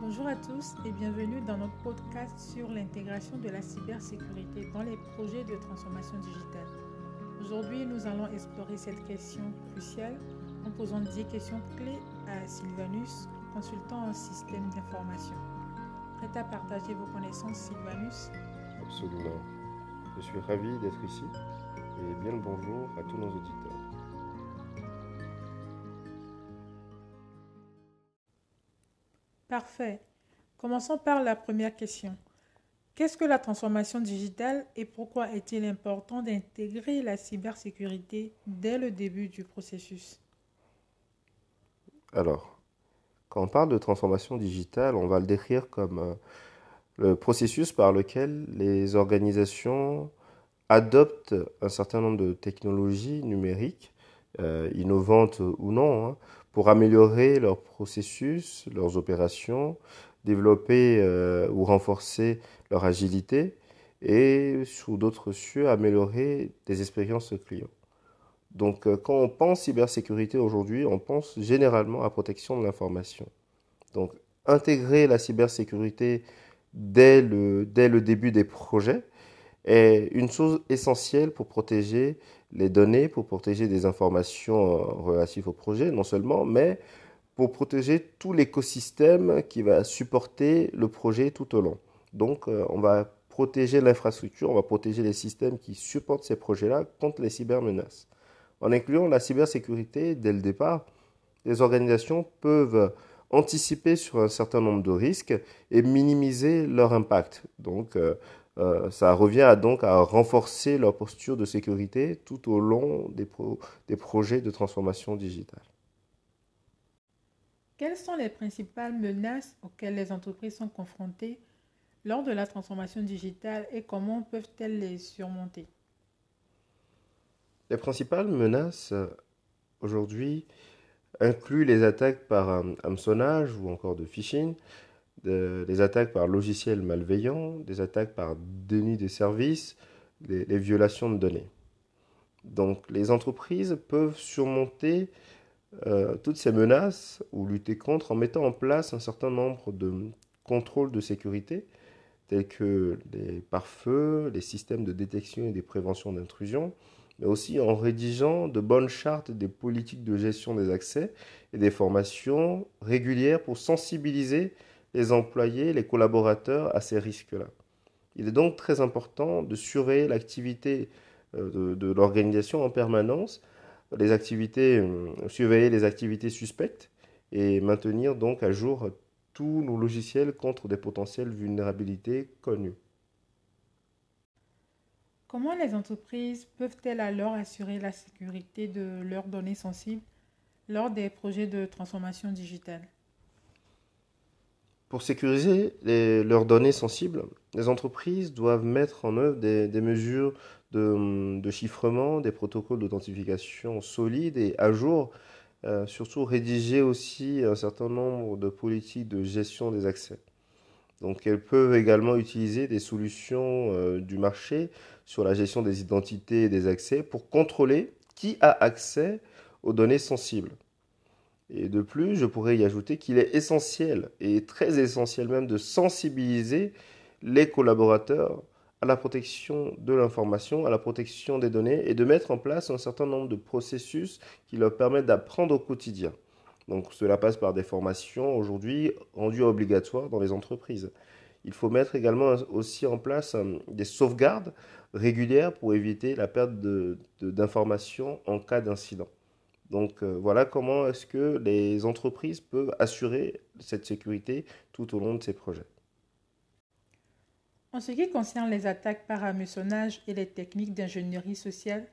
Bonjour à tous et bienvenue dans notre podcast sur l'intégration de la cybersécurité dans les projets de transformation digitale. Aujourd'hui, nous allons explorer cette question cruciale en posant 10 questions clés à Sylvanus, consultant en système d'information. Prêt à partager vos connaissances, Sylvanus? Absolument. Je suis ravi d'être ici et bien le bonjour à tous nos auditeurs. Parfait. Commençons par la première question. Qu'est-ce que la transformation digitale et pourquoi est-il important d'intégrer la cybersécurité dès le début du processus? Alors, quand on parle de transformation digitale, on va le décrire comme euh, le processus par lequel les organisations adoptent un certain nombre de technologies numériques, euh, innovantes ou non, hein, pour améliorer leurs processus, leurs opérations, développer euh, ou renforcer leur agilité et, sous d'autres cieux, améliorer des expériences clients. Donc, euh, quand on pense cybersécurité aujourd'hui, on pense généralement à protection de l'information. Donc, intégrer la cybersécurité dès le, dès le début des projets est une chose essentielle pour protéger les données, pour protéger des informations euh, relatives au projet, non seulement, mais pour protéger tout l'écosystème qui va supporter le projet tout au long. Donc, euh, on va protéger l'infrastructure, on va protéger les systèmes qui supportent ces projets-là contre les cybermenaces. En incluant la cybersécurité dès le départ, les organisations peuvent anticiper sur un certain nombre de risques et minimiser leur impact. Donc, euh, euh, ça revient à, donc à renforcer leur posture de sécurité tout au long des, des projets de transformation digitale. Quelles sont les principales menaces auxquelles les entreprises sont confrontées lors de la transformation digitale et comment peuvent-elles les surmonter? Les principales menaces euh, aujourd'hui incluent les attaques par hameçonnage ou encore de phishing, des attaques par logiciels malveillants, des attaques par déni de services, les, violations de données. Donc les entreprises peuvent surmonter euh, toutes ces menaces ou lutter contre en mettant en place un certain nombre de contrôles de sécurité tels que les pare-feux, les systèmes de détection et de prévention d'intrusion, mais aussi en rédigeant de bonnes chartes des politiques de gestion des accès et des formations régulières pour sensibiliser les employés, les collaborateurs à ces risques-là. Il est donc très important de surveiller l'activité euh, de, l'organisation en permanence, euh, surveiller les activités suspectes et maintenir donc à jour tous nos logiciels contre des potentielles vulnérabilités connues. Comment les entreprises peuvent-elles alors assurer la sécurité de leurs données sensibles lors des projets de transformation digitale? Pour sécuriser leurs données sensibles, les entreprises doivent mettre en œuvre des, mesures de, chiffrement, des protocoles d'authentification solides et à jour, euh, surtout rédiger aussi un certain nombre de politiques de gestion des accès. Donc elles peuvent également utiliser des solutions euh, du marché sur la gestion des identités et des accès pour contrôler qui a accès aux données sensibles. Et de plus, je pourrais y ajouter qu'il est essentiel, et très essentiel même, de sensibiliser les collaborateurs à la protection de l'information, à la protection des données, et de mettre en place un certain nombre de processus qui leur permettent d'apprendre au quotidien. Donc cela passe par des formations aujourd'hui rendues obligatoires dans les entreprises. Il faut mettre également aussi en place euh, des sauvegardes régulières pour éviter la perte d'informations en cas d'incident. Donc euh, voilà comment est-ce que les entreprises peuvent assurer cette sécurité tout au long de ces projets. En ce qui concerne les attaques par hameçonnage et les techniques d'ingénierie sociale,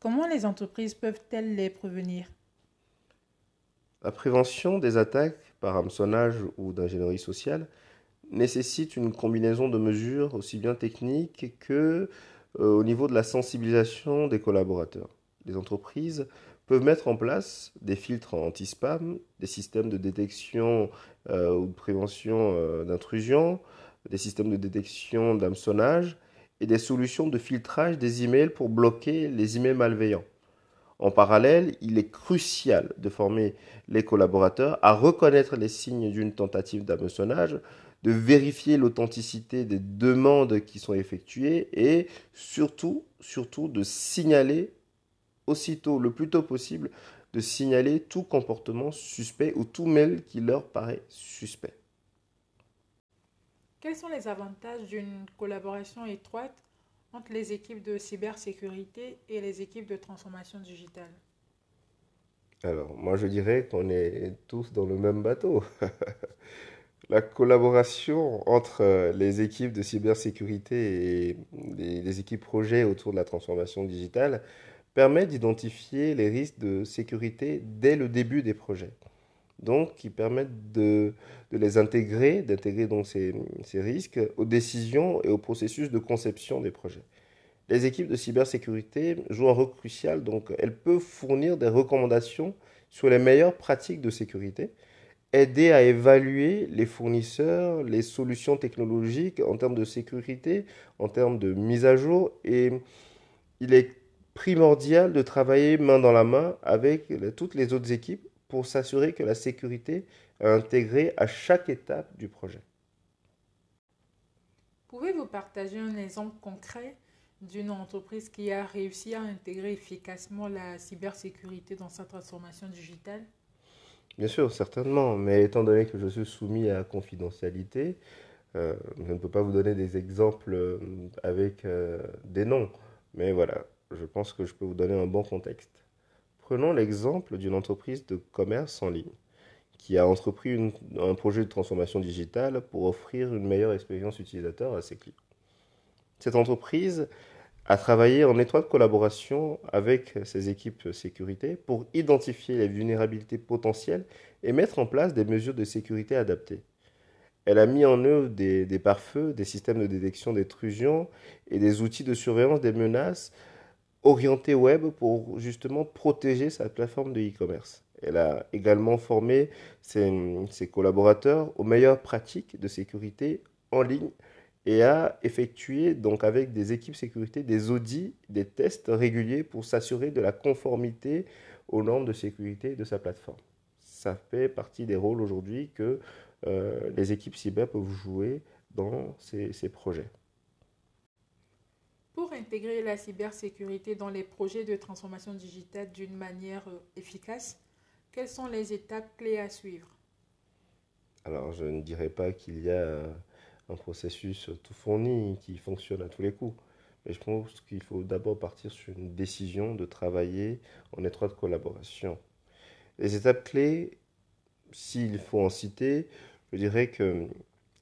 comment les entreprises peuvent-elles les prévenir? La prévention des attaques par hameçonnage ou d'ingénierie sociale nécessite une combinaison de mesures aussi bien techniques que euh, au niveau de la sensibilisation des collaborateurs. Les entreprises peuvent mettre en place des filtres anti-spam, des systèmes de détection euh, ou de prévention euh, d'intrusion, des systèmes de détection d'hameçonnage et des solutions de filtrage des emails pour bloquer les emails malveillants. En parallèle, il est crucial de former les collaborateurs à reconnaître les signes d'une tentative d'hameçonnage, de vérifier l'authenticité des demandes qui sont effectuées et surtout, surtout de signaler aussitôt, le plus tôt possible, de signaler tout comportement suspect ou tout mail qui leur paraît suspect. Quels sont les avantages d'une collaboration étroite entre les équipes de cybersécurité et les équipes de transformation digitale? Alors, moi je dirais qu'on est tous dans le même bateau. La collaboration entre les équipes de cybersécurité et les, équipes projets autour de la transformation digitale permet d'identifier les risques de sécurité dès le début des projets. Donc, qui permettent de, les intégrer, d'intégrer donc ces, ces, risques aux décisions et au processus de conception des projets. Les équipes de cybersécurité jouent un rôle crucial, donc elles peuvent fournir des recommandations sur les meilleures pratiques de sécurité, aider à évaluer les fournisseurs, les solutions technologiques en termes de sécurité, en termes de mise à jour, et il est primordial de travailler main dans la main avec toutes les autres équipes pour s'assurer que la sécurité est intégrée à chaque étape du projet. Pouvez-vous partager un exemple concret d'une entreprise qui a réussi à intégrer efficacement la cybersécurité dans sa transformation digitale? Bien sûr, certainement, mais étant donné que je suis soumis à confidentialité, euh, je ne peux pas vous donner des exemples euh, avec euh, des noms. Mais voilà, je pense que je peux vous donner un bon contexte. Prenons l'exemple d'une entreprise de commerce en ligne qui a entrepris un projet de transformation digitale pour offrir une meilleure expérience utilisateur à ses clients. Cette entreprise a travaillé en étroite collaboration avec ses équipes sécurité pour identifier les vulnérabilités potentielles et mettre en place des mesures de sécurité adaptées. Elle a mis en œuvre des, pare-feux, des systèmes de détection d'intrusion et des outils de surveillance des menaces orienté web pour justement protéger sa plateforme de e-commerce. Elle a également formé ses, collaborateurs aux meilleures pratiques de sécurité en ligne et a effectué donc avec des équipes sécurité des audits, des tests réguliers pour s'assurer de la conformité aux normes de sécurité de sa plateforme. Ça fait partie des rôles aujourd'hui que euh, les équipes cyber peuvent jouer dans ces projets. Intégrer la cybersécurité dans les projets de transformation digitale d'une manière euh, efficace, quelles sont les étapes clés à suivre? Alors, je ne dirais pas qu'il y a un processus tout fourni qui fonctionne à tous les coups. Mais je pense qu'il faut d'abord partir sur une décision de travailler en étroite collaboration. Les étapes clés, s'il faut en citer, je dirais qu'il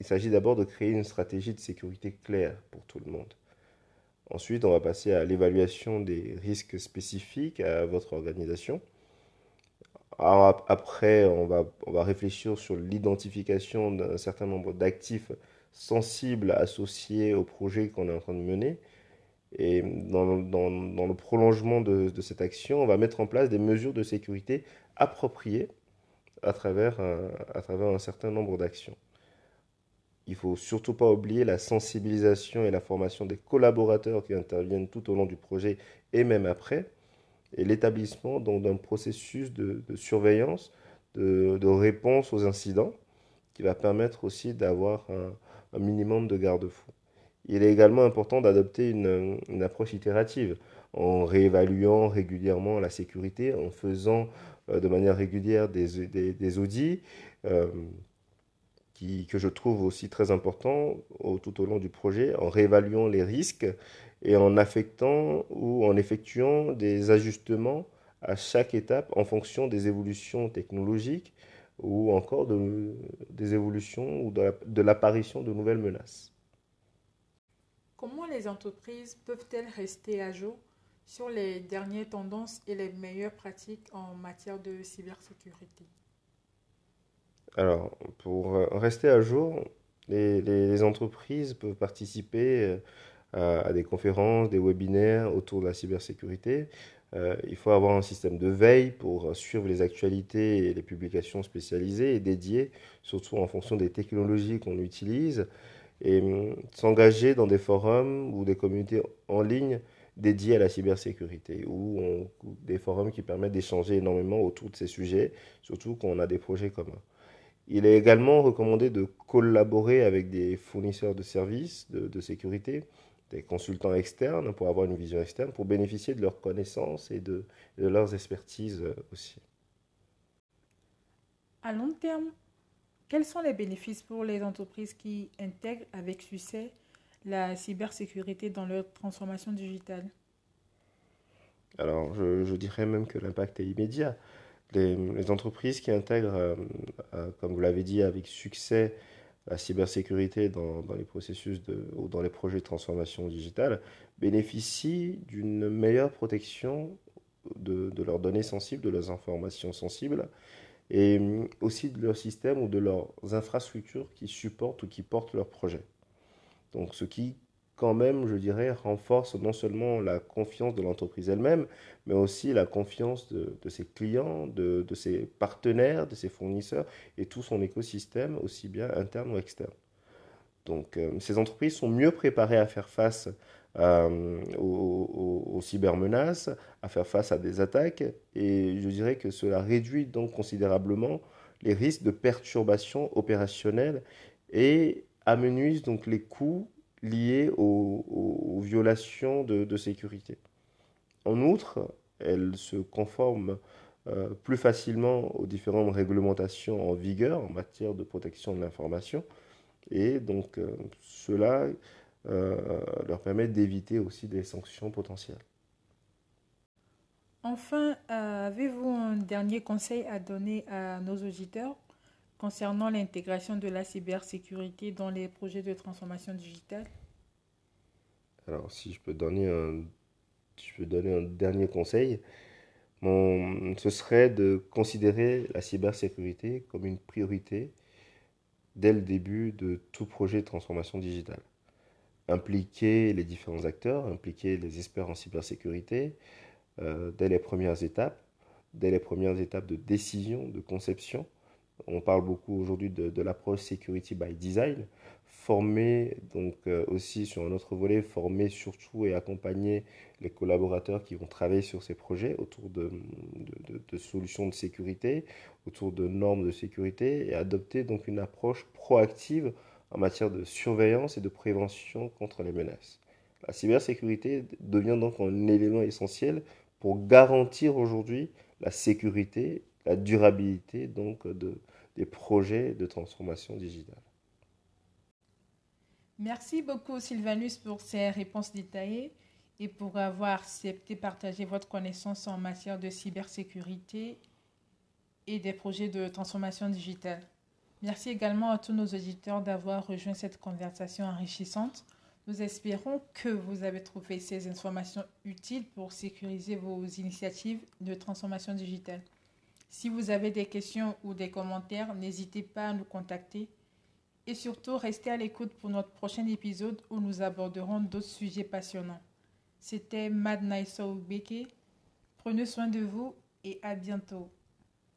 s'agit d'abord de créer une stratégie de sécurité claire pour tout le monde. Ensuite, on va passer à l'évaluation des risques spécifiques à votre organisation. après, on va, on va réfléchir sur l'identification d'un certain nombre d'actifs sensibles associés au projet qu'on est en train de mener. Et dans, le prolongement de, de, cette action, on va mettre en place des mesures de sécurité appropriées à travers à travers un certain nombre d'actions. Il faut surtout pas oublier la sensibilisation et la formation des collaborateurs qui interviennent tout au long du projet et même après, et l'établissement d'un processus de, surveillance, de, réponse aux incidents, qui va permettre aussi d'avoir un, minimum de garde-fous. Il est également important d'adopter une, approche itérative en réévaluant régulièrement la sécurité, en faisant euh, de manière régulière des, des, audits. Euh, que je trouve aussi très important tout au long du projet, en réévaluant les risques et en affectant ou en effectuant des ajustements à chaque étape en fonction des évolutions technologiques ou encore de, des évolutions ou de l'apparition de nouvelles menaces. Comment les entreprises peuvent-elles rester à jour sur les dernières tendances et les meilleures pratiques en matière de cybersécurité? Alors, pour euh, rester à jour, les, entreprises peuvent participer euh, à, des conférences, des webinaires autour de la cybersécurité. Euh, il faut avoir un système de veille pour suivre les actualités et les publications spécialisées et dédiées, surtout en fonction des technologies qu'on utilise, et hum, s'engager dans des forums ou des communautés en ligne dédiés à la cybersécurité ou, des forums qui permettent d'échanger énormément autour de ces sujets, surtout quand on a des projets communs. Il est également recommandé de collaborer avec des fournisseurs de services de, sécurité, des consultants externes pour avoir une vision externe, pour bénéficier de leurs connaissances et de, de leurs expertises aussi. À long terme, quels sont les bénéfices pour les entreprises qui intègrent avec succès la cybersécurité dans leur transformation digitale? Alors, je, dirais même que l'impact est immédiat. Les, entreprises qui intègrent, euh, euh, comme vous l'avez dit, avec succès la cybersécurité dans, les processus ou dans les projets de transformation digitale bénéficient d'une meilleure protection de, de, leurs données sensibles, de leurs informations sensibles, et aussi de leur système ou de leurs infrastructures qui supportent ou qui portent leurs projets. Donc ce qui, quand même, je dirais, renforce non seulement la confiance de l'entreprise elle-même, mais aussi la confiance de, ses clients, de, ses partenaires, de ses fournisseurs et tout son écosystème, aussi bien interne ou externe. Donc euh, ces entreprises sont mieux préparées à faire face euh, aux, aux, cybermenaces, à faire face à des attaques, et je dirais que cela réduit donc considérablement les risques de perturbations opérationnelles et amenuise donc les coûts liés aux, violations de, sécurité. En outre, elle se conforme euh, plus facilement aux différentes réglementations en vigueur en matière de protection de l'information et donc euh, cela euh, leur permet d'éviter aussi des sanctions potentielles. Enfin, avez-vous un dernier conseil à donner à nos auditeurs? Concernant l'intégration de la cybersécurité dans les projets de transformation digitale Alors, si je peux donner un, je peux donner un dernier conseil, mon, ce serait de considérer la cybersécurité comme une priorité dès le début de tout projet de transformation digitale. Impliquer les différents acteurs, impliquer les experts en cybersécurité euh, dès les premières étapes, dès les premières étapes de décision, de conception, on parle beaucoup aujourd'hui de, l'approche security by design. Former, donc euh, aussi sur un autre volet, former surtout et accompagner les collaborateurs qui vont travailler sur ces projets autour de, solutions de sécurité, autour de normes de sécurité et adopter donc une approche proactive en matière de surveillance et de prévention contre les menaces. La cybersécurité devient donc un élément essentiel pour garantir aujourd'hui la sécurité la durabilité donc de, des projets de transformation digitale. Merci beaucoup Sylvanus pour ces réponses détaillées et pour avoir accepté partager votre connaissance en matière de cybersécurité et des projets de transformation digitale. Merci également à tous nos auditeurs d'avoir rejoint cette conversation enrichissante. Nous espérons que vous avez trouvé ces informations utiles pour sécuriser vos initiatives de transformation digitale. Si vous avez des questions ou des commentaires, n'hésitez pas à nous contacter. Et surtout, restez à l'écoute pour notre prochain épisode où nous aborderons d'autres sujets passionnants. C'était Mad Nice Beke. Prenez soin de vous et à bientôt.